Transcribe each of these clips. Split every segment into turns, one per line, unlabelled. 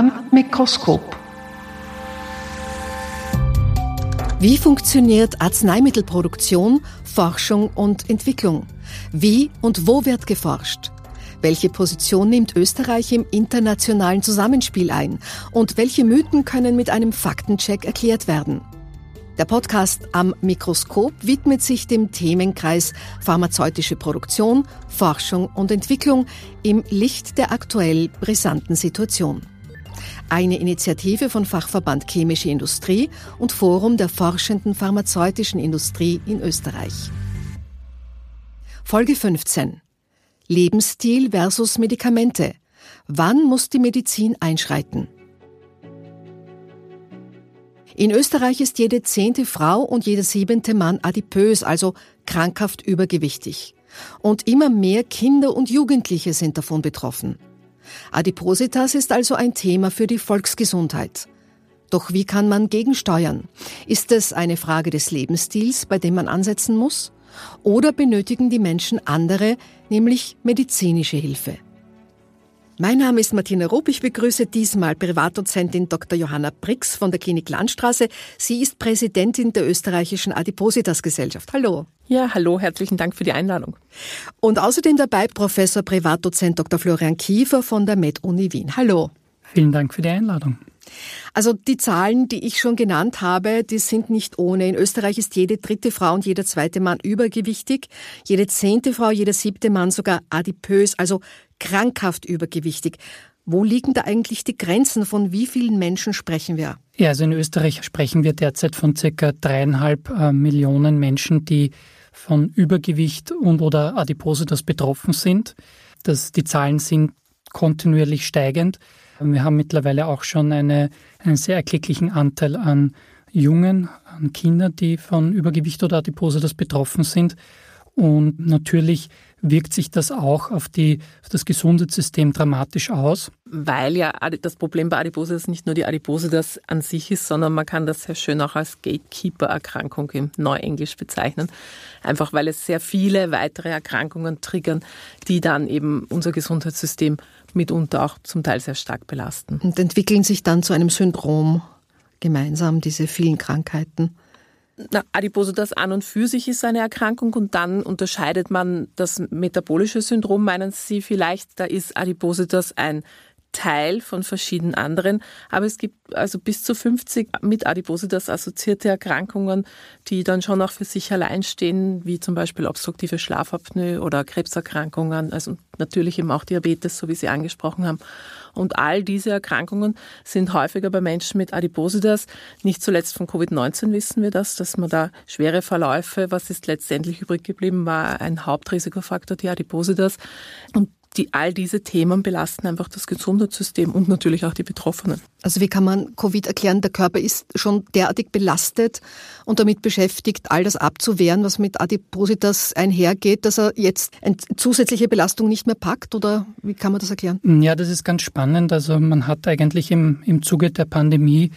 am Mikroskop.
Wie funktioniert Arzneimittelproduktion, Forschung und Entwicklung? Wie und wo wird geforscht? Welche Position nimmt Österreich im internationalen Zusammenspiel ein? Und welche Mythen können mit einem Faktencheck erklärt werden? Der Podcast am Mikroskop widmet sich dem Themenkreis pharmazeutische Produktion, Forschung und Entwicklung im Licht der aktuell brisanten Situation. Eine Initiative von Fachverband Chemische Industrie und Forum der forschenden pharmazeutischen Industrie in Österreich. Folge 15. Lebensstil versus Medikamente. Wann muss die Medizin einschreiten? In Österreich ist jede zehnte Frau und jeder siebente Mann adipös, also krankhaft übergewichtig. Und immer mehr Kinder und Jugendliche sind davon betroffen. Adipositas ist also ein Thema für die Volksgesundheit. Doch wie kann man gegensteuern? Ist es eine Frage des Lebensstils, bei dem man ansetzen muss? Oder benötigen die Menschen andere, nämlich medizinische Hilfe? Mein Name ist Martina Rupp. Ich begrüße diesmal Privatdozentin Dr. Johanna Brix von der Klinik Landstraße. Sie ist Präsidentin der österreichischen Adipositas Gesellschaft. Hallo.
Ja, hallo, herzlichen Dank für die Einladung.
Und außerdem dabei Professor Privatdozent Dr. Florian Kiefer von der Med-Uni Wien. Hallo.
Vielen Dank für die Einladung.
Also die Zahlen, die ich schon genannt habe, die sind nicht ohne. In Österreich ist jede dritte Frau und jeder zweite Mann übergewichtig, jede zehnte Frau, jeder siebte Mann sogar adipös, also krankhaft übergewichtig. Wo liegen da eigentlich die Grenzen? Von wie vielen Menschen sprechen wir?
Ja, also in Österreich sprechen wir derzeit von circa dreieinhalb äh, Millionen Menschen, die von Übergewicht und oder Adipositas betroffen sind. Das, die Zahlen sind kontinuierlich steigend. Wir haben mittlerweile auch schon eine, einen sehr erklecklichen Anteil an Jungen, an Kindern, die von Übergewicht oder Adipositas betroffen sind. Und natürlich wirkt sich das auch auf, die, auf das Gesundheitssystem dramatisch aus.
Weil ja das Problem bei Adipositas nicht nur die Adipositas an sich ist, sondern man kann das sehr schön auch als Gatekeeper-Erkrankung im Neuenglisch bezeichnen. Einfach weil es sehr viele weitere Erkrankungen triggern, die dann eben unser Gesundheitssystem mitunter auch zum Teil sehr stark belasten.
Und entwickeln sich dann zu einem Syndrom gemeinsam, diese vielen Krankheiten.
Na, Adipositas an und für sich ist eine Erkrankung und dann unterscheidet man das metabolische Syndrom, meinen Sie vielleicht, da ist Adipositas ein Teil von verschiedenen anderen. Aber es gibt also bis zu 50 mit Adipositas assoziierte Erkrankungen, die dann schon auch für sich allein stehen, wie zum Beispiel obstruktive Schlafapnoe oder Krebserkrankungen, also natürlich eben auch Diabetes, so wie Sie angesprochen haben. Und all diese Erkrankungen sind häufiger bei Menschen mit Adipositas. Nicht zuletzt von Covid-19 wissen wir das, dass man da schwere Verläufe, was ist letztendlich übrig geblieben, war ein Hauptrisikofaktor, die Adipositas. Und die, all diese Themen belasten einfach das Gesundheitssystem und natürlich auch die Betroffenen.
Also wie kann man Covid erklären? Der Körper ist schon derartig belastet und damit beschäftigt, all das abzuwehren, was mit Adipositas einhergeht, dass er jetzt eine zusätzliche Belastung nicht mehr packt? Oder wie kann man das erklären?
Ja, das ist ganz spannend. Also man hat eigentlich im, im Zuge der Pandemie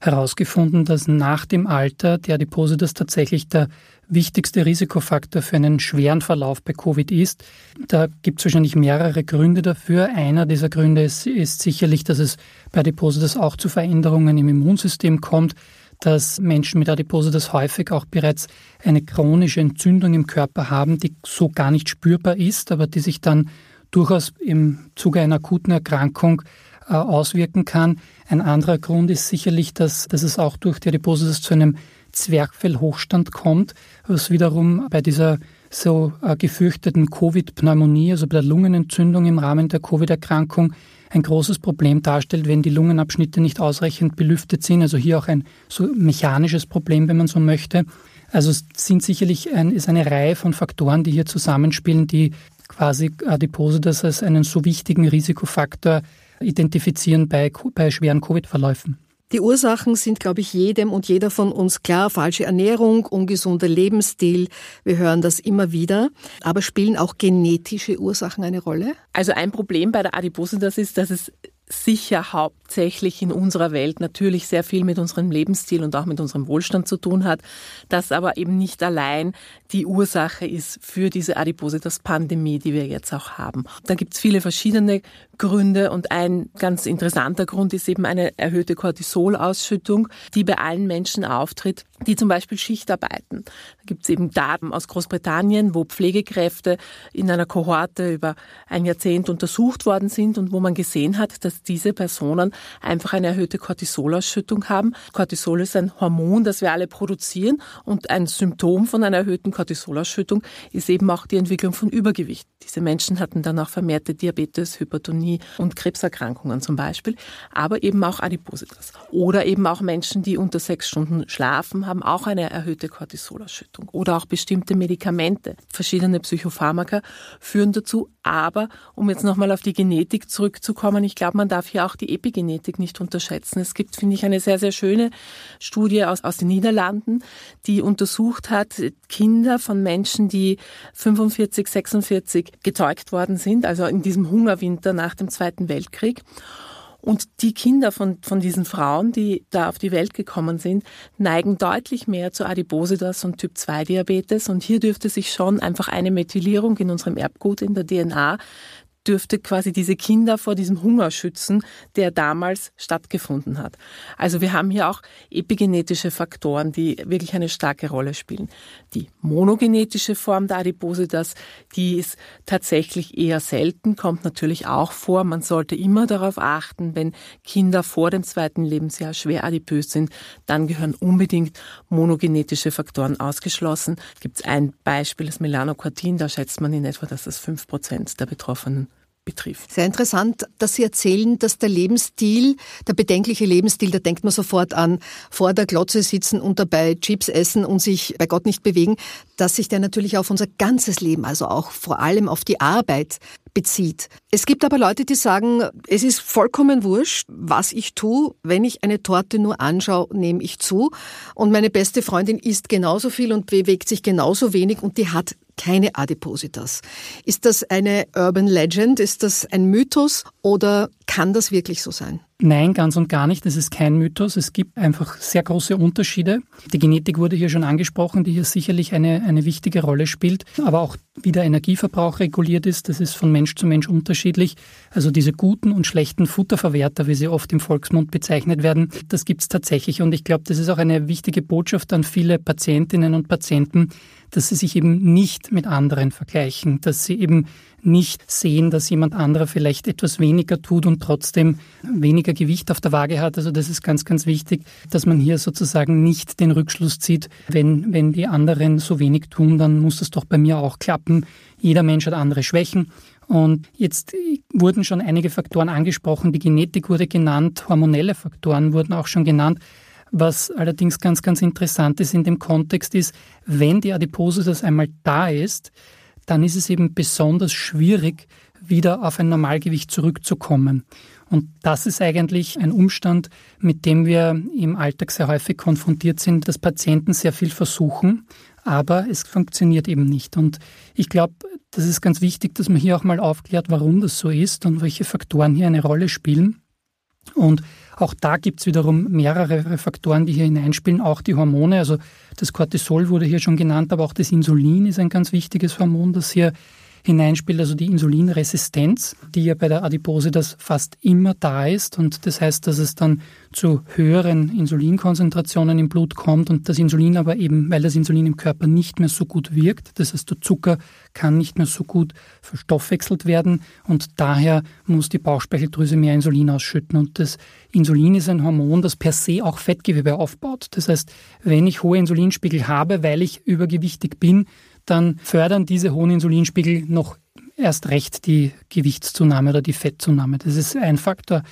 herausgefunden, dass nach dem Alter die Adipositas tatsächlich der wichtigste Risikofaktor für einen schweren Verlauf bei Covid ist. Da gibt es wahrscheinlich mehrere Gründe dafür. Einer dieser Gründe ist, ist sicherlich, dass es bei Adipositas auch zu Veränderungen im Immunsystem kommt, dass Menschen mit Adipositas häufig auch bereits eine chronische Entzündung im Körper haben, die so gar nicht spürbar ist, aber die sich dann durchaus im Zuge einer akuten Erkrankung äh, auswirken kann. Ein anderer Grund ist sicherlich, dass, dass es auch durch die Adipositas zu einem Zwerchfellhochstand kommt, was wiederum bei dieser so äh, gefürchteten Covid-Pneumonie, also bei der Lungenentzündung im Rahmen der Covid-Erkrankung, ein großes Problem darstellt, wenn die Lungenabschnitte nicht ausreichend belüftet sind. Also hier auch ein so mechanisches Problem, wenn man so möchte. Also es sind sicherlich ein, ist eine Reihe von Faktoren, die hier zusammenspielen, die quasi Adipositas als einen so wichtigen Risikofaktor identifizieren bei, bei schweren Covid-Verläufen.
Die Ursachen sind, glaube ich, jedem und jeder von uns klar. Falsche Ernährung, ungesunder Lebensstil. Wir hören das immer wieder. Aber spielen auch genetische Ursachen eine Rolle?
Also ein Problem bei der Adipositas ist, dass es sicher hauptsächlich in unserer Welt natürlich sehr viel mit unserem Lebensstil und auch mit unserem Wohlstand zu tun hat, das aber eben nicht allein die Ursache ist für diese Adipositas-Pandemie, die wir jetzt auch haben. Da gibt es viele verschiedene Gründe und ein ganz interessanter Grund ist eben eine erhöhte Cortisolausschüttung, die bei allen Menschen auftritt, die zum Beispiel Schicht arbeiten. Da gibt es eben Daten aus Großbritannien, wo Pflegekräfte in einer Kohorte über ein Jahrzehnt untersucht worden sind und wo man gesehen hat, dass diese Personen einfach eine erhöhte Cortisolausschüttung haben. Cortisol ist ein Hormon, das wir alle produzieren und ein Symptom von einer erhöhten Cortisolausschüttung ist eben auch die Entwicklung von Übergewicht. Diese Menschen hatten dann auch vermehrte Diabetes, Hypertonie, Leukämie und Krebserkrankungen zum Beispiel, aber eben auch Adipositas. Oder eben auch Menschen, die unter sechs Stunden schlafen, haben auch eine erhöhte Cortisolausschüttung. Oder auch bestimmte Medikamente, verschiedene Psychopharmaka führen dazu. Aber um jetzt nochmal auf die Genetik zurückzukommen, ich glaube, man darf hier auch die Epigenetik nicht unterschätzen. Es gibt, finde ich, eine sehr, sehr schöne Studie aus, aus den Niederlanden, die untersucht hat, Kinder von Menschen, die 45, 46 gezeugt worden sind, also in diesem Hungerwinter nach dem Zweiten Weltkrieg. Und die Kinder von, von diesen Frauen, die da auf die Welt gekommen sind, neigen deutlich mehr zu Adipositas und Typ-2-Diabetes. Und hier dürfte sich schon einfach eine Methylierung in unserem Erbgut, in der DNA, dürfte quasi diese Kinder vor diesem Hunger schützen, der damals stattgefunden hat. Also wir haben hier auch epigenetische Faktoren, die wirklich eine starke Rolle spielen. Die monogenetische Form der Adipositas, die ist tatsächlich eher selten, kommt natürlich auch vor. Man sollte immer darauf achten, wenn Kinder vor dem zweiten Lebensjahr schwer adipös sind, dann gehören unbedingt monogenetische Faktoren ausgeschlossen. Es gibt ein Beispiel, das Melanocortin, da schätzt man in etwa, dass das fünf Prozent der Betroffenen betrifft.
Sehr interessant, dass Sie erzählen, dass der Lebensstil, der bedenkliche Lebensstil, da denkt man sofort an, vor der Glotze sitzen und dabei Chips essen und sich bei Gott nicht bewegen, dass sich der natürlich auf unser ganzes Leben, also auch vor allem auf die Arbeit bezieht. Es gibt aber Leute, die sagen, es ist vollkommen wurscht, was ich tue. Wenn ich eine Torte nur anschaue, nehme ich zu. Und meine beste Freundin isst genauso viel und bewegt sich genauso wenig und die hat keine Adipositas. Ist das eine Urban Legend? Ist das ein Mythos oder kann das wirklich so sein?
Nein, ganz und gar nicht. Das ist kein Mythos. Es gibt einfach sehr große Unterschiede. Die Genetik wurde hier schon angesprochen, die hier sicherlich eine, eine wichtige Rolle spielt. Aber auch wie der Energieverbrauch reguliert ist, das ist von Mensch zu Mensch unterschiedlich. Also diese guten und schlechten Futterverwerter, wie sie oft im Volksmund bezeichnet werden, das gibt es tatsächlich. Und ich glaube, das ist auch eine wichtige Botschaft an viele Patientinnen und Patienten, dass sie sich eben nicht mit anderen vergleichen, dass sie eben nicht sehen, dass jemand anderer vielleicht etwas weniger tut und trotzdem weniger Gewicht auf der Waage hat. Also das ist ganz, ganz wichtig, dass man hier sozusagen nicht den Rückschluss zieht, wenn, wenn die anderen so wenig tun, dann muss es doch bei mir auch klappen. Jeder Mensch hat andere Schwächen. Und jetzt wurden schon einige Faktoren angesprochen. Die Genetik wurde genannt, hormonelle Faktoren wurden auch schon genannt. Was allerdings ganz, ganz interessant ist in dem Kontext ist, wenn die Adipose das einmal da ist, dann ist es eben besonders schwierig, wieder auf ein Normalgewicht zurückzukommen. Und das ist eigentlich ein Umstand, mit dem wir im Alltag sehr häufig konfrontiert sind, dass Patienten sehr viel versuchen, aber es funktioniert eben nicht. Und ich glaube, das ist ganz wichtig, dass man hier auch mal aufklärt, warum das so ist und welche Faktoren hier eine Rolle spielen. Und auch da gibt es wiederum mehrere Faktoren, die hier hineinspielen, auch die Hormone. Also das Cortisol wurde hier schon genannt, aber auch das Insulin ist ein ganz wichtiges Hormon, das hier hineinspielt, also die Insulinresistenz, die ja bei der Adipose das fast immer da ist. Und das heißt, dass es dann zu höheren Insulinkonzentrationen im Blut kommt und das Insulin aber eben, weil das Insulin im Körper nicht mehr so gut wirkt, das heißt, der Zucker kann nicht mehr so gut verstoffwechselt werden und daher muss die Bauchspeicheldrüse mehr Insulin ausschütten. Und das Insulin ist ein Hormon, das per se auch Fettgewebe aufbaut. Das heißt, wenn ich hohe Insulinspiegel habe, weil ich übergewichtig bin, dann fördern diese hohen Insulinspiegel noch erst recht die Gewichtszunahme oder die Fettzunahme. Das ist ein Faktor.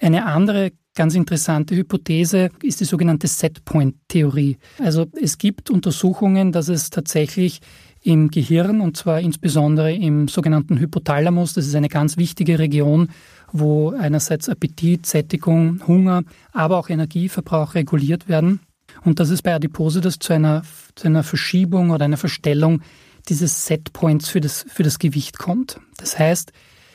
Eine andere ganz interessante Hypothese ist die sogenannte Setpoint-Theorie. Also es gibt Untersuchungen, dass es tatsächlich im Gehirn und zwar insbesondere im sogenannten Hypothalamus, das ist eine ganz wichtige Region, wo einerseits Appetit, Sättigung, Hunger, aber auch Energieverbrauch reguliert werden und dass es bei Adipositas zu einer, zu einer Verschiebung oder einer Verstellung dieses Setpoints für das, für das Gewicht kommt. Das heißt,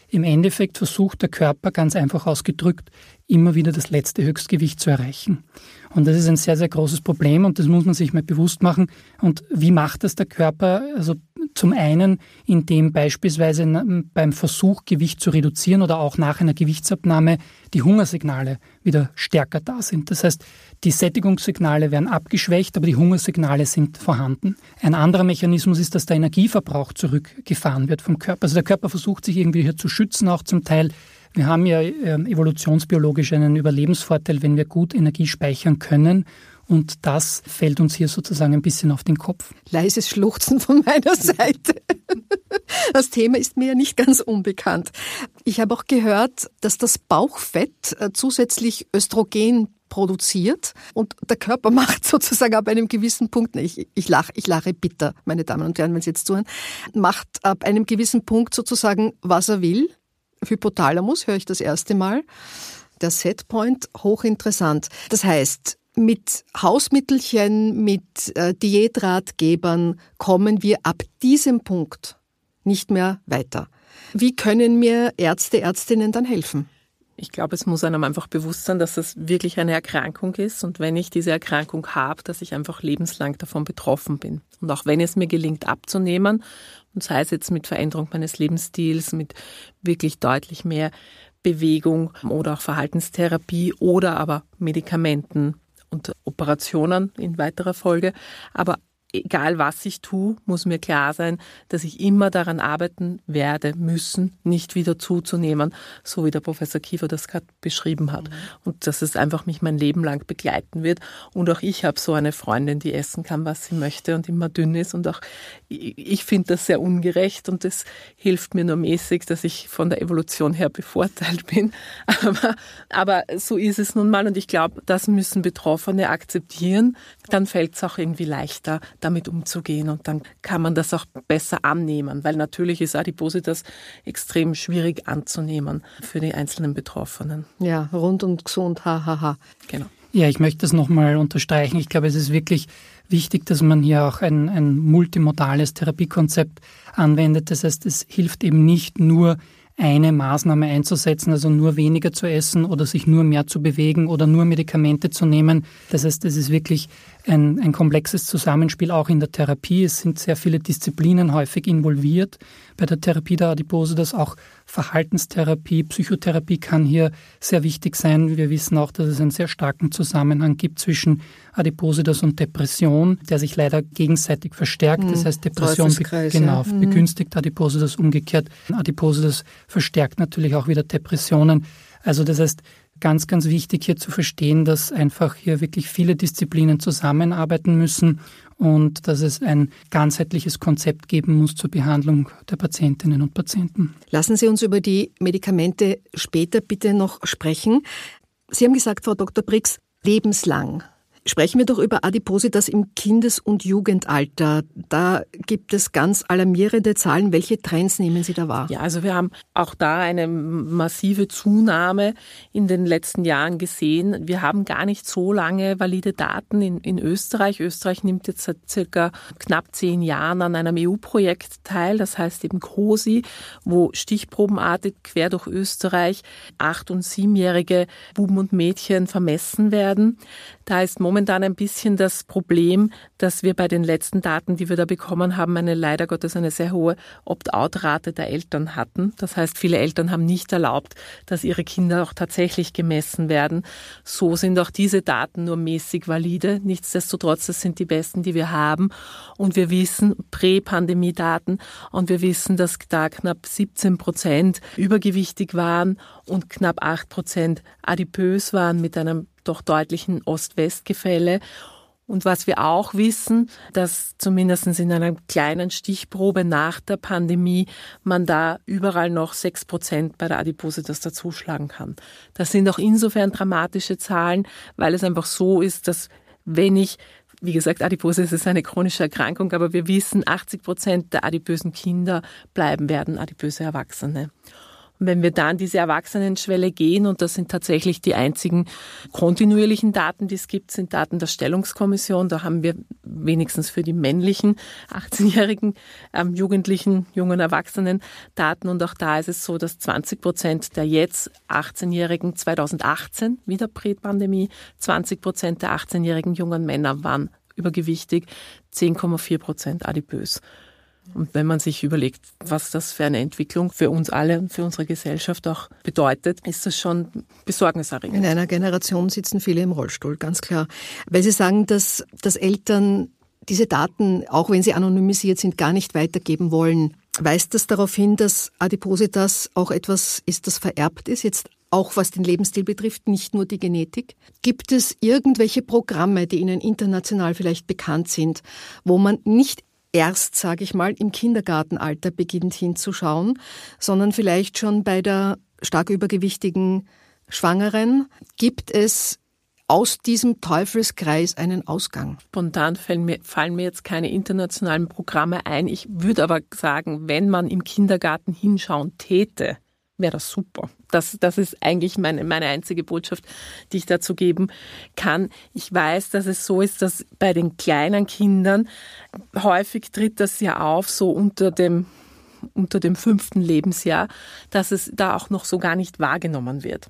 im Endeffekt versucht der Körper ganz einfach ausgedrückt, immer wieder das letzte Höchstgewicht zu erreichen. Und das ist ein sehr, sehr großes Problem und das muss man sich mal bewusst machen. Und wie macht das der Körper? Also zum einen, indem beispielsweise beim Versuch, Gewicht zu reduzieren oder auch nach einer Gewichtsabnahme die Hungersignale wieder stärker da sind. Das heißt, die Sättigungssignale werden abgeschwächt, aber die Hungersignale sind vorhanden. Ein anderer Mechanismus ist, dass der Energieverbrauch zurückgefahren wird vom Körper. Also der Körper versucht sich irgendwie hier zu schützen, auch zum Teil wir haben ja ähm, evolutionsbiologisch einen Überlebensvorteil, wenn wir gut Energie speichern können. Und das fällt uns hier sozusagen ein bisschen auf den Kopf.
Leises Schluchzen von meiner Seite. Das Thema ist mir ja nicht ganz unbekannt. Ich habe auch gehört, dass das Bauchfett äh, zusätzlich Östrogen produziert und der Körper macht sozusagen ab einem gewissen Punkt, ich, ich lache ich lache bitter, meine Damen und Herren, wenn Sie jetzt zuhören, macht ab einem gewissen Punkt sozusagen, was er will Hypothalamus höre ich das erste Mal. Der Setpoint, hochinteressant. Das heißt, mit Hausmittelchen, mit äh, Diätratgebern kommen wir ab diesem Punkt nicht mehr weiter. Wie können mir Ärzte, Ärztinnen dann helfen?
Ich glaube, es muss einem einfach bewusst sein, dass es wirklich eine Erkrankung ist und wenn ich diese Erkrankung habe, dass ich einfach lebenslang davon betroffen bin. Und auch wenn es mir gelingt abzunehmen, und sei es jetzt mit Veränderung meines Lebensstils, mit wirklich deutlich mehr Bewegung oder auch Verhaltenstherapie oder aber Medikamenten und Operationen in weiterer Folge, aber egal was ich tue, muss mir klar sein, dass ich immer daran arbeiten werde müssen, nicht wieder zuzunehmen, so wie der Professor Kiefer das gerade beschrieben hat. Mhm. Und dass es einfach mich mein Leben lang begleiten wird. Und auch ich habe so eine Freundin, die essen kann, was sie möchte und immer dünn ist. Und auch ich finde das sehr ungerecht und das hilft mir nur mäßig, dass ich von der Evolution her bevorteilt bin. Aber, aber so ist es nun mal und ich glaube, das müssen Betroffene akzeptieren. Dann fällt es auch irgendwie leichter, damit umzugehen und dann kann man das auch besser annehmen, weil natürlich ist Adipositas extrem schwierig anzunehmen für die einzelnen Betroffenen.
Ja, rund und gesund, hahaha. Ha, ha.
Genau. Ja, ich möchte das nochmal unterstreichen. Ich glaube, es ist wirklich wichtig, dass man hier auch ein, ein multimodales Therapiekonzept anwendet. Das heißt, es hilft eben nicht nur, eine Maßnahme einzusetzen, also nur weniger zu essen oder sich nur mehr zu bewegen oder nur Medikamente zu nehmen. Das heißt, es ist wirklich ein, ein komplexes Zusammenspiel auch in der Therapie. Es sind sehr viele Disziplinen häufig involviert bei der Therapie der Adipose, dass auch Verhaltenstherapie, Psychotherapie kann hier sehr wichtig sein. Wir wissen auch, dass es einen sehr starken Zusammenhang gibt zwischen Adipositas und Depression, der sich leider gegenseitig verstärkt. Das hm, heißt, Depression be genau, ja. Mhm. begünstigt Adipositas umgekehrt. Adipositas verstärkt natürlich auch wieder Depressionen. Also das heißt, ganz, ganz wichtig hier zu verstehen, dass einfach hier wirklich viele Disziplinen zusammenarbeiten müssen und dass es ein ganzheitliches Konzept geben muss zur Behandlung der Patientinnen und Patienten.
Lassen Sie uns über die Medikamente später bitte noch sprechen. Sie haben gesagt, Frau Dr. Brix, lebenslang. Sprechen wir doch über Adipositas im Kindes- und Jugendalter. Da gibt es ganz alarmierende Zahlen. Welche Trends nehmen Sie da wahr?
Ja, also wir haben auch da eine massive Zunahme in den letzten Jahren gesehen. Wir haben gar nicht so lange valide Daten in, in Österreich. Österreich nimmt jetzt seit circa knapp zehn Jahren an einem EU-Projekt teil, das heißt eben COSI, wo stichprobenartig quer durch Österreich acht- und siebenjährige Buben und Mädchen vermessen werden. Da ist momentan ein bisschen das Problem, dass wir bei den letzten Daten, die wir da bekommen haben, eine leider Gottes eine sehr hohe Opt-out-Rate der Eltern hatten. Das heißt, viele Eltern haben nicht erlaubt, dass ihre Kinder auch tatsächlich gemessen werden. So sind auch diese Daten nur mäßig valide. Nichtsdestotrotz, das sind die besten, die wir haben. Und wir wissen Prä-Pandemie-Daten und wir wissen, dass da knapp 17 Prozent übergewichtig waren und knapp 8 Prozent adipös waren mit einem doch deutlichen Ost-West-Gefälle. Und was wir auch wissen, dass zumindest in einer kleinen Stichprobe nach der Pandemie man da überall noch sechs Prozent bei der Adipositas dazuschlagen kann. Das sind auch insofern dramatische Zahlen, weil es einfach so ist, dass wenn ich wie gesagt, Adipositas ist eine chronische Erkrankung, aber wir wissen, 80 Prozent der adipösen Kinder bleiben werden adipöse Erwachsene. Wenn wir dann diese Erwachsenenschwelle gehen, und das sind tatsächlich die einzigen kontinuierlichen Daten, die es gibt, sind Daten der Stellungskommission. Da haben wir wenigstens für die männlichen 18-jährigen ähm, Jugendlichen, jungen Erwachsenen Daten. Und auch da ist es so, dass 20 Prozent der jetzt 18-Jährigen 2018, wieder Prä-Pandemie, 20 Prozent der 18-jährigen jungen Männer waren übergewichtig, 10,4 Prozent adipös. Und wenn man sich überlegt, was das für eine Entwicklung für uns alle und für unsere Gesellschaft auch bedeutet, ist das schon besorgniserregend.
In einer Generation sitzen viele im Rollstuhl, ganz klar. Weil Sie sagen, dass, dass Eltern diese Daten, auch wenn sie anonymisiert sind, gar nicht weitergeben wollen. Weist das darauf hin, dass Adipositas auch etwas ist, das vererbt ist, jetzt auch was den Lebensstil betrifft, nicht nur die Genetik? Gibt es irgendwelche Programme, die Ihnen international vielleicht bekannt sind, wo man nicht erst, sage ich mal, im Kindergartenalter beginnt hinzuschauen, sondern vielleicht schon bei der stark übergewichtigen Schwangeren gibt es aus diesem Teufelskreis einen Ausgang?
Spontan fallen mir, fallen mir jetzt keine internationalen Programme ein. Ich würde aber sagen, wenn man im Kindergarten hinschauen täte, wäre das super. Das, das ist eigentlich meine, meine einzige Botschaft, die ich dazu geben kann. Ich weiß, dass es so ist, dass bei den kleinen Kindern häufig tritt das ja auf, so unter dem unter dem fünften Lebensjahr, dass es da auch noch so gar nicht wahrgenommen wird.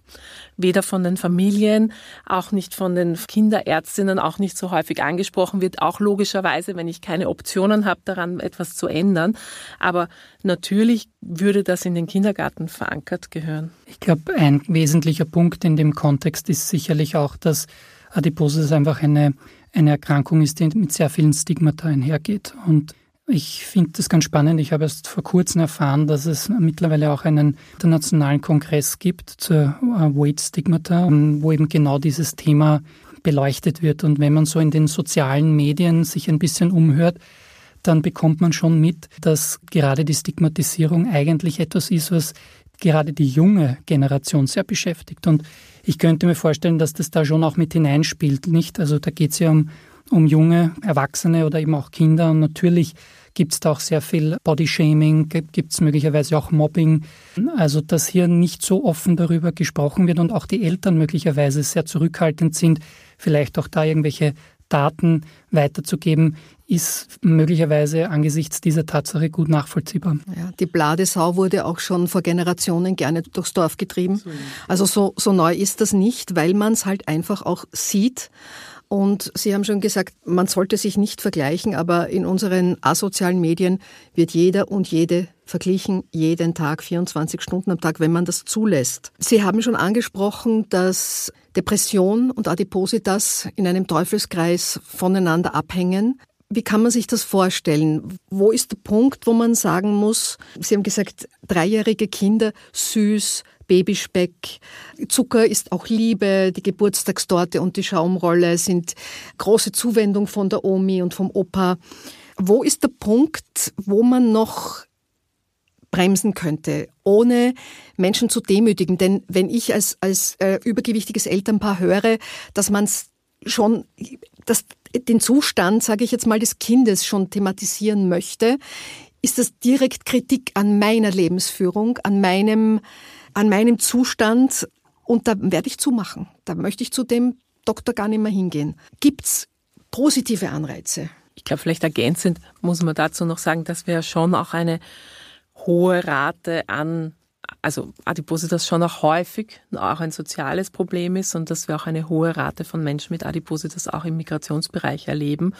Weder von den Familien, auch nicht von den Kinderärztinnen, auch nicht so häufig angesprochen wird, auch logischerweise, wenn ich keine Optionen habe, daran etwas zu ändern. Aber natürlich würde das in den Kindergarten verankert gehören.
Ich glaube, ein wesentlicher Punkt in dem Kontext ist sicherlich auch, dass Adipositas einfach eine, eine Erkrankung ist, die mit sehr vielen Stigmata einhergeht. Und ich finde das ganz spannend. Ich habe erst vor kurzem erfahren, dass es mittlerweile auch einen internationalen Kongress gibt zur äh, Weight Stigmata, wo eben genau dieses Thema beleuchtet wird. Und wenn man so in den sozialen Medien sich ein bisschen umhört, dann bekommt man schon mit, dass gerade die Stigmatisierung eigentlich etwas ist, was gerade die junge Generation sehr beschäftigt. Und ich könnte mir vorstellen, dass das da schon auch mit hineinspielt, nicht? Also da geht es ja um um junge Erwachsene oder eben auch Kinder. Und natürlich gibt es da auch sehr viel Bodyshaming, gibt es möglicherweise auch Mobbing. Also dass hier nicht so offen darüber gesprochen wird und auch die Eltern möglicherweise sehr zurückhaltend sind, vielleicht auch da irgendwelche Daten weiterzugeben, ist möglicherweise angesichts dieser Tatsache gut nachvollziehbar.
Ja, die Bladesau wurde auch schon vor Generationen gerne durchs Dorf getrieben. Also so, so neu ist das nicht, weil man es halt einfach auch sieht und Sie haben schon gesagt, man sollte sich nicht vergleichen, aber in unseren asozialen Medien wird jeder und jede verglichen, jeden Tag, 24 Stunden am Tag, wenn man das zulässt. Sie haben schon angesprochen, dass Depression und Adipositas in einem Teufelskreis voneinander abhängen. Wie kann man sich das vorstellen? Wo ist der Punkt, wo man sagen muss, Sie haben gesagt, dreijährige Kinder, süß, Babyspeck. Zucker ist auch Liebe, die Geburtstagstorte und die Schaumrolle sind große Zuwendung von der Omi und vom Opa. Wo ist der Punkt, wo man noch bremsen könnte, ohne Menschen zu demütigen? Denn wenn ich als, als äh, übergewichtiges Elternpaar höre, dass man schon das, den Zustand, sage ich jetzt mal, des Kindes schon thematisieren möchte, ist das direkt Kritik an meiner Lebensführung, an meinem an meinem Zustand und da werde ich zumachen. Da möchte ich zu dem Doktor gar nicht mehr hingehen. Gibt's positive Anreize?
Ich glaube, vielleicht ergänzend muss man dazu noch sagen, dass wir schon auch eine hohe Rate an, also Adipositas schon auch häufig auch ein soziales Problem ist und dass wir auch eine hohe Rate von Menschen mit Adipositas auch im Migrationsbereich erleben,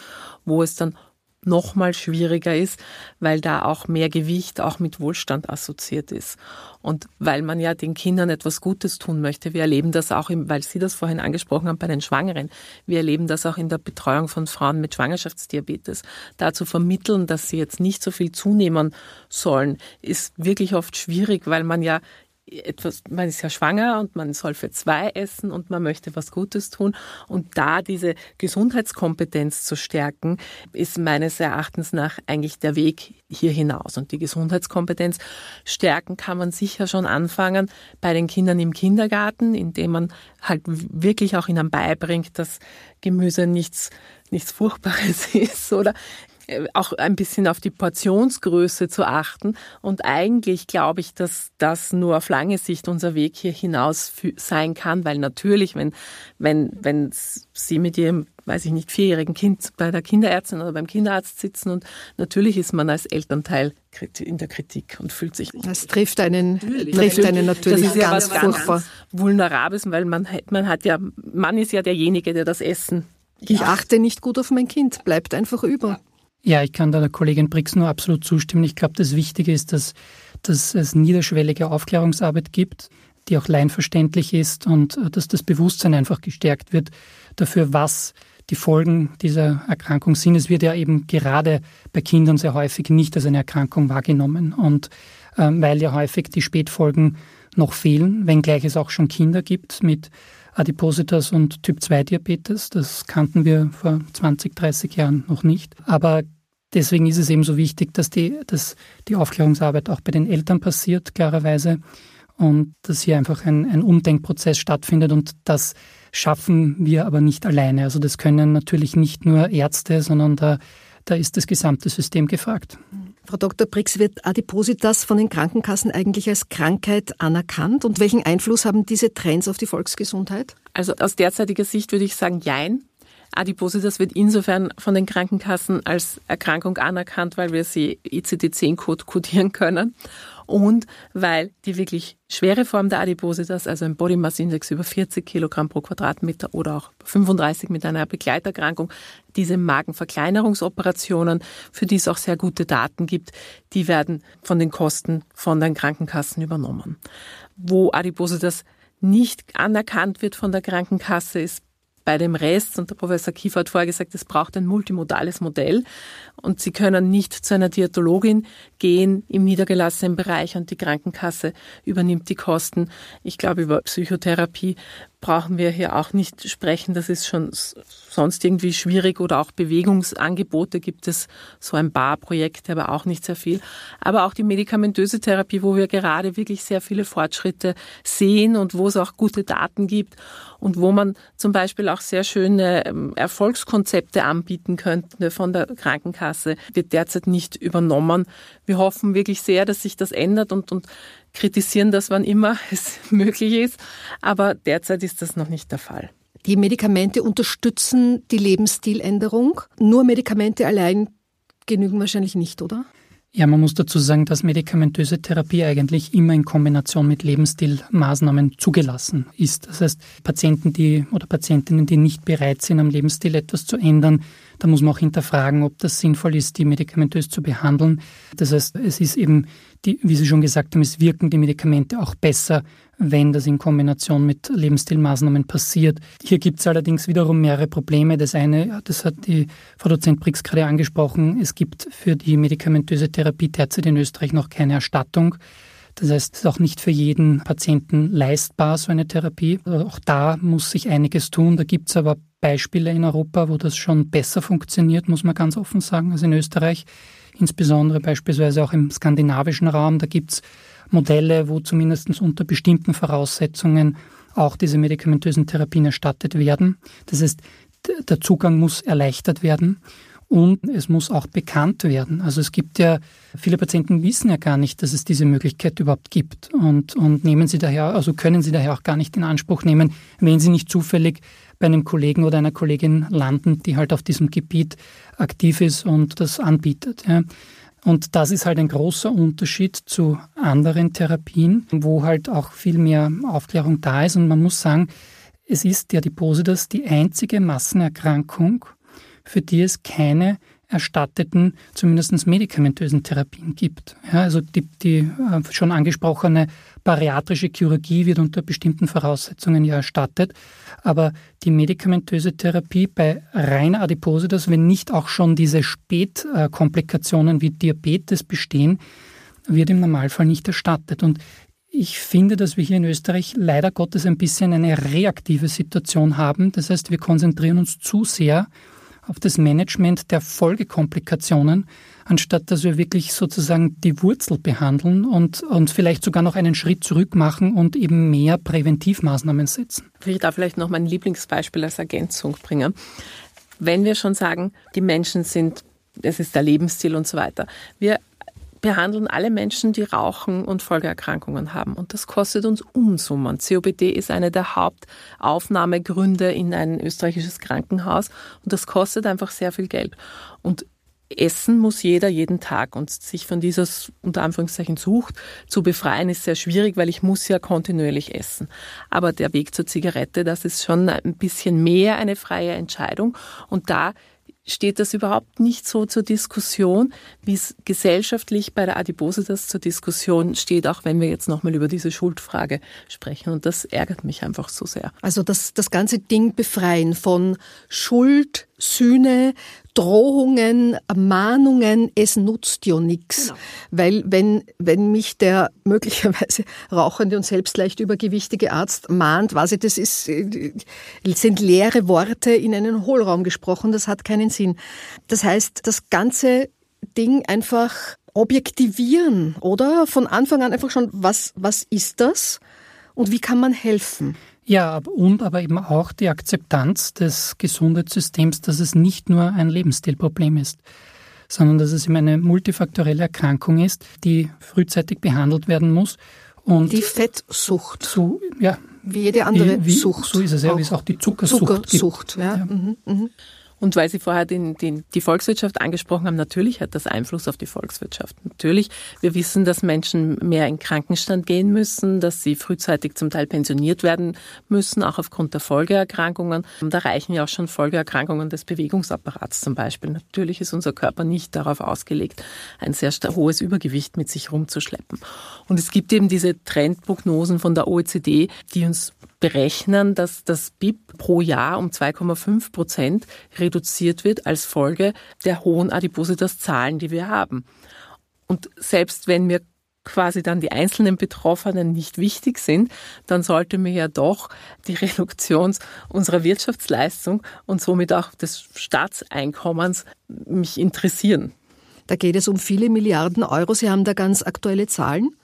wo es dann noch mal schwieriger ist, weil da auch mehr Gewicht auch mit Wohlstand assoziiert ist. Und weil man ja den Kindern etwas Gutes tun möchte. Wir erleben das auch, im, weil Sie das vorhin angesprochen haben, bei den Schwangeren. Wir erleben das auch in der Betreuung von Frauen mit Schwangerschaftsdiabetes. Da zu vermitteln, dass sie jetzt nicht so viel zunehmen sollen, ist wirklich oft schwierig, weil man ja etwas, man ist ja schwanger und man soll für zwei essen und man möchte was Gutes tun. Und da diese Gesundheitskompetenz zu stärken, ist meines Erachtens nach eigentlich der Weg hier hinaus. Und die Gesundheitskompetenz stärken kann man sicher schon anfangen bei den Kindern im Kindergarten, indem man halt wirklich auch ihnen beibringt, dass Gemüse nichts, nichts Furchtbares ist oder auch ein bisschen auf die Portionsgröße zu achten. Und eigentlich glaube ich, dass das nur auf lange Sicht unser Weg hier hinaus sein kann, weil natürlich, wenn, wenn, wenn Sie mit Ihrem, weiß ich nicht, vierjährigen Kind bei der Kinderärztin oder beim Kinderarzt sitzen und natürlich ist man als Elternteil in der Kritik und fühlt sich.
Das trifft einen, natürlich. trifft einen natürlich das ist ganz ja furchtbar. Ganz
vulnerables, weil man, man hat ja, man ist ja derjenige, der das Essen
ich achte nicht gut auf mein Kind, bleibt einfach über.
Ja, ich kann da der Kollegin Brix nur absolut zustimmen. Ich glaube, das Wichtige ist, dass, dass es niederschwellige Aufklärungsarbeit gibt, die auch leinverständlich ist und äh, dass das Bewusstsein einfach gestärkt wird dafür, was die Folgen dieser Erkrankung sind. Es wird ja eben gerade bei Kindern sehr häufig nicht als eine Erkrankung wahrgenommen und ähm, weil ja häufig die Spätfolgen noch fehlen, wenngleich es auch schon Kinder gibt mit Adipositas und Typ-2-Diabetes. Das kannten wir vor 20, 30 Jahren noch nicht. Aber deswegen ist es eben so wichtig, dass die, dass die Aufklärungsarbeit auch bei den Eltern passiert, klarerweise. Und dass hier einfach ein, ein Umdenkprozess stattfindet. Und das schaffen wir aber nicht alleine. Also das können natürlich nicht nur Ärzte, sondern da, da ist das gesamte System gefragt.
Frau Dr. Brix, wird Adipositas von den Krankenkassen eigentlich als Krankheit anerkannt? Und welchen Einfluss haben diese Trends auf die Volksgesundheit?
Also aus derzeitiger Sicht würde ich sagen, jein. Adipositas wird insofern von den Krankenkassen als Erkrankung anerkannt, weil wir sie ICD-10-Code kodieren können und weil die wirklich schwere Form der Adipositas, also ein Body Mass Index über 40 Kilogramm pro Quadratmeter oder auch 35 mit einer Begleiterkrankung, diese Magenverkleinerungsoperationen, für die es auch sehr gute Daten gibt, die werden von den Kosten von den Krankenkassen übernommen. Wo Adipositas nicht anerkannt wird von der Krankenkasse, ist bei dem Rest, und der Professor Kiefer hat vorher gesagt, es braucht ein multimodales Modell und Sie können nicht zu einer Diätologin gehen im niedergelassenen Bereich und die Krankenkasse übernimmt die Kosten. Ich glaube, über Psychotherapie brauchen wir hier auch nicht sprechen. Das ist schon sonst irgendwie schwierig oder auch Bewegungsangebote gibt es, so ein Barprojekt, aber auch nicht sehr viel. Aber auch die medikamentöse Therapie, wo wir gerade wirklich sehr viele Fortschritte sehen und wo es auch gute Daten gibt und wo man zum Beispiel auch sehr schöne ähm, Erfolgskonzepte anbieten könnte von der Krankenkasse, wird derzeit nicht übernommen. Wir hoffen wirklich sehr, dass sich das ändert und, und kritisieren das, wann immer es möglich ist. Aber derzeit ist das noch nicht der Fall.
Die Medikamente unterstützen die Lebensstiländerung. Nur Medikamente allein genügen wahrscheinlich nicht, oder?
Ja, man muss dazu sagen, dass medikamentöse Therapie eigentlich immer in Kombination mit Lebensstilmaßnahmen zugelassen ist. Das heißt, Patienten, die oder Patientinnen, die nicht bereit sind, am Lebensstil etwas zu ändern, da muss man auch hinterfragen, ob das sinnvoll ist, die medikamentös zu behandeln. Das heißt, es ist eben, die, wie Sie schon gesagt haben, es wirken die Medikamente auch besser, wenn das in Kombination mit Lebensstilmaßnahmen passiert. Hier gibt es allerdings wiederum mehrere Probleme. Das eine, das hat die Frau Dozent Brix gerade angesprochen, es gibt für die medikamentöse Therapie derzeit in Österreich noch keine Erstattung. Das heißt, es ist auch nicht für jeden Patienten leistbar, so eine Therapie. Auch da muss sich einiges tun. Da gibt es aber Beispiele in Europa, wo das schon besser funktioniert, muss man ganz offen sagen, als in Österreich. Insbesondere beispielsweise auch im skandinavischen Raum. Da gibt es Modelle, wo zumindest unter bestimmten Voraussetzungen auch diese medikamentösen Therapien erstattet werden. Das heißt, der Zugang muss erleichtert werden. Und es muss auch bekannt werden. Also es gibt ja, viele Patienten wissen ja gar nicht, dass es diese Möglichkeit überhaupt gibt und, und nehmen sie daher, also können sie daher auch gar nicht in Anspruch nehmen, wenn sie nicht zufällig bei einem Kollegen oder einer Kollegin landen, die halt auf diesem Gebiet aktiv ist und das anbietet. Ja. Und das ist halt ein großer Unterschied zu anderen Therapien, wo halt auch viel mehr Aufklärung da ist. Und man muss sagen, es ist die Adipositas die einzige Massenerkrankung, für die es keine erstatteten, zumindest medikamentösen Therapien gibt. Ja, also die, die äh, schon angesprochene bariatrische Chirurgie wird unter bestimmten Voraussetzungen ja erstattet, aber die medikamentöse Therapie bei reiner Adipositas, wenn nicht auch schon diese Spätkomplikationen wie Diabetes bestehen, wird im Normalfall nicht erstattet. Und ich finde, dass wir hier in Österreich leider Gottes ein bisschen eine reaktive Situation haben. Das heißt, wir konzentrieren uns zu sehr das Management der Folgekomplikationen, anstatt dass wir wirklich sozusagen die Wurzel behandeln und, und vielleicht sogar noch einen Schritt zurück machen und eben mehr Präventivmaßnahmen setzen.
Ich darf vielleicht noch mein Lieblingsbeispiel als Ergänzung bringen. Wenn wir schon sagen, die Menschen sind es ist der Lebensstil und so weiter. Wir behandeln alle Menschen, die rauchen und Folgeerkrankungen haben. Und das kostet uns Unsummen. COPD ist einer der Hauptaufnahmegründe in ein österreichisches Krankenhaus. Und das kostet einfach sehr viel Geld. Und essen muss jeder jeden Tag und sich von dieser unter Anführungszeichen Sucht zu befreien ist sehr schwierig, weil ich muss ja kontinuierlich essen. Aber der Weg zur Zigarette, das ist schon ein bisschen mehr eine freie Entscheidung und da steht das überhaupt nicht so zur Diskussion, wie es gesellschaftlich bei der Adipositas zur Diskussion steht, auch wenn wir jetzt nochmal über diese Schuldfrage sprechen. Und das ärgert mich einfach so sehr.
Also das, das ganze Ding befreien von Schuld, Sühne, Drohungen, Mahnungen, es nutzt ja nichts. Genau. Weil wenn, wenn mich der möglicherweise rauchende und selbst leicht übergewichtige Arzt mahnt, weiß ich, das ist, äh, sind leere Worte in einen Hohlraum gesprochen, das hat keinen Sinn. Das heißt, das ganze Ding einfach objektivieren, oder? Von Anfang an einfach schon, was, was ist das? Und wie kann man helfen?
Ja, und aber eben auch die Akzeptanz des Gesundheitssystems, dass es nicht nur ein Lebensstilproblem ist, sondern dass es eben eine multifaktorelle Erkrankung ist, die frühzeitig behandelt werden muss.
Und die Fettsucht.
So, ja.
Wie jede andere wie, wie, Sucht.
So ist es ja, wie es auch die Zuckersucht,
Zuckersucht gibt. Ja. ja. Mhm,
mhm. Und weil Sie vorher den, den, die Volkswirtschaft angesprochen haben, natürlich hat das Einfluss auf die Volkswirtschaft. Natürlich, wir wissen, dass Menschen mehr in Krankenstand gehen müssen, dass sie frühzeitig zum Teil pensioniert werden müssen, auch aufgrund der Folgeerkrankungen. Da reichen ja auch schon Folgeerkrankungen des Bewegungsapparats zum Beispiel. Natürlich ist unser Körper nicht darauf ausgelegt, ein sehr hohes Übergewicht mit sich rumzuschleppen. Und es gibt eben diese Trendprognosen von der OECD, die uns berechnen, dass das BIP pro Jahr um 2,5 Prozent reduziert wird als Folge der hohen Adipositas-Zahlen, die wir haben. Und selbst wenn mir quasi dann die einzelnen Betroffenen nicht wichtig sind, dann sollte mir ja doch die Reduktion unserer Wirtschaftsleistung und somit auch des Staatseinkommens mich interessieren.
Da geht es um viele Milliarden Euro. Sie haben da ganz aktuelle Zahlen?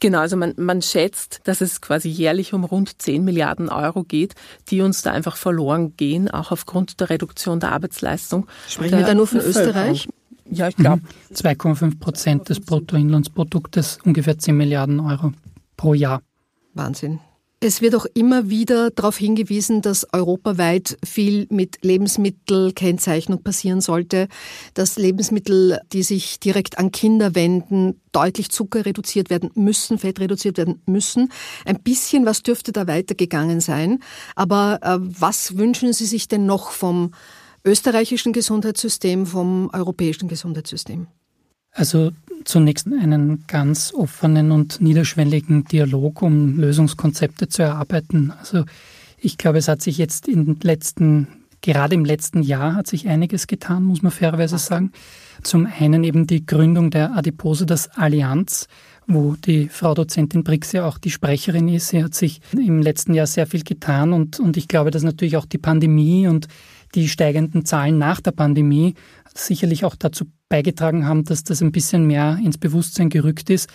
Genau, also man, man schätzt, dass es quasi jährlich um rund 10 Milliarden Euro geht, die uns da einfach verloren gehen, auch aufgrund der Reduktion der Arbeitsleistung.
Sprechen wir da nur von Österreich?
Ja, ich glaube.
2,5 Prozent des Bruttoinlandsproduktes, ungefähr 10 Milliarden Euro pro Jahr.
Wahnsinn. Es wird auch immer wieder darauf hingewiesen, dass europaweit viel mit Lebensmittelkennzeichnung passieren sollte, dass Lebensmittel, die sich direkt an Kinder wenden, deutlich Zucker reduziert werden müssen, Fett reduziert werden müssen. Ein bisschen was dürfte da weitergegangen sein. Aber äh, was wünschen Sie sich denn noch vom österreichischen Gesundheitssystem, vom europäischen Gesundheitssystem?
Also zunächst einen ganz offenen und niederschwelligen Dialog, um Lösungskonzepte zu erarbeiten. Also ich glaube, es hat sich jetzt in letzten, gerade im letzten Jahr hat sich einiges getan, muss man fairerweise sagen. Zum einen eben die Gründung der Adipose, das Allianz, wo die Frau Dozentin Brix ja auch die Sprecherin ist. Sie hat sich im letzten Jahr sehr viel getan und, und ich glaube, dass natürlich auch die Pandemie und die steigenden Zahlen nach der Pandemie sicherlich auch dazu beigetragen haben, dass das ein bisschen mehr ins Bewusstsein gerückt ist.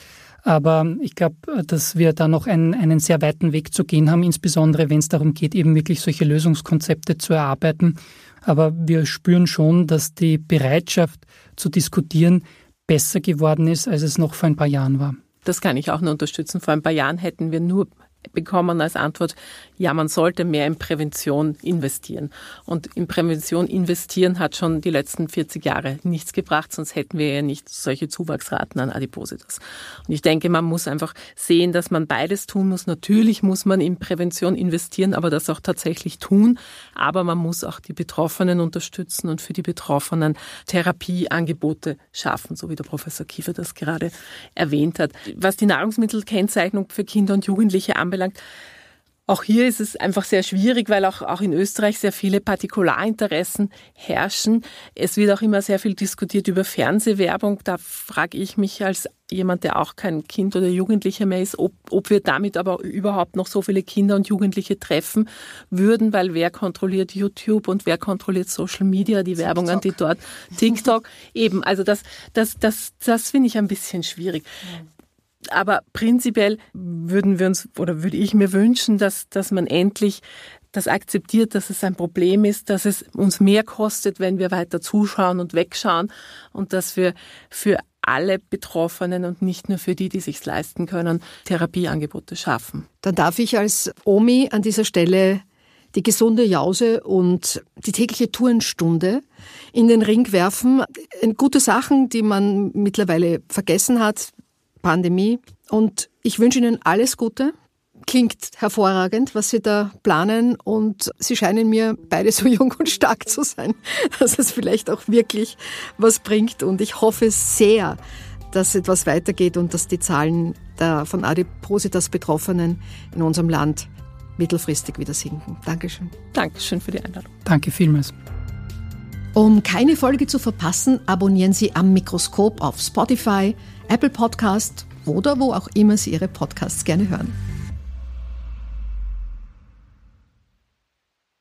Aber ich glaube, dass wir da noch einen, einen sehr weiten Weg zu gehen haben, insbesondere wenn es darum geht, eben wirklich solche Lösungskonzepte zu erarbeiten. Aber wir spüren schon, dass die Bereitschaft zu diskutieren besser geworden ist, als es noch vor ein paar Jahren war.
Das kann ich auch nur unterstützen. Vor ein paar Jahren hätten wir nur bekommen als Antwort, ja, man sollte mehr in Prävention investieren. Und in Prävention investieren hat schon die letzten 40 Jahre nichts gebracht, sonst hätten wir ja nicht solche Zuwachsraten an Adipositas. Und ich denke, man muss einfach sehen, dass man beides tun muss. Natürlich muss man in Prävention investieren, aber das auch tatsächlich tun. Aber man muss auch die Betroffenen unterstützen und für die Betroffenen Therapieangebote schaffen, so wie der Professor Kiefer das gerade erwähnt hat. Was die Nahrungsmittelkennzeichnung für Kinder und Jugendliche anbelangt, anbelangt. Auch hier ist es einfach sehr schwierig, weil auch, auch in Österreich sehr viele Partikularinteressen herrschen. Es wird auch immer sehr viel diskutiert über Fernsehwerbung. Da frage ich mich als jemand, der auch kein Kind oder Jugendlicher mehr ist, ob, ob wir damit aber überhaupt noch so viele Kinder und Jugendliche treffen würden, weil wer kontrolliert YouTube und wer kontrolliert Social Media, die TikTok. Werbungen, die dort, TikTok, eben, also das, das, das, das finde ich ein bisschen schwierig. Aber prinzipiell würden wir uns oder würde ich mir wünschen, dass, dass man endlich das akzeptiert, dass es ein Problem ist, dass es uns mehr kostet, wenn wir weiter zuschauen und wegschauen und dass wir für alle Betroffenen und nicht nur für die, die sich leisten können, Therapieangebote schaffen.
Dann darf ich als Omi an dieser Stelle die gesunde Jause und die tägliche Tourenstunde in den Ring werfen. Gute Sachen, die man mittlerweile vergessen hat, Pandemie. Und ich wünsche Ihnen alles Gute klingt hervorragend, was Sie da planen und Sie scheinen mir beide so jung und stark zu sein, dass es vielleicht auch wirklich was bringt und ich hoffe sehr, dass etwas weitergeht und dass die Zahlen der von Adipositas Betroffenen in unserem Land mittelfristig wieder sinken. Dankeschön.
Dankeschön für die Einladung.
Danke vielmals.
Um keine Folge zu verpassen, abonnieren Sie am Mikroskop auf Spotify, Apple Podcast oder wo auch immer Sie Ihre Podcasts gerne hören.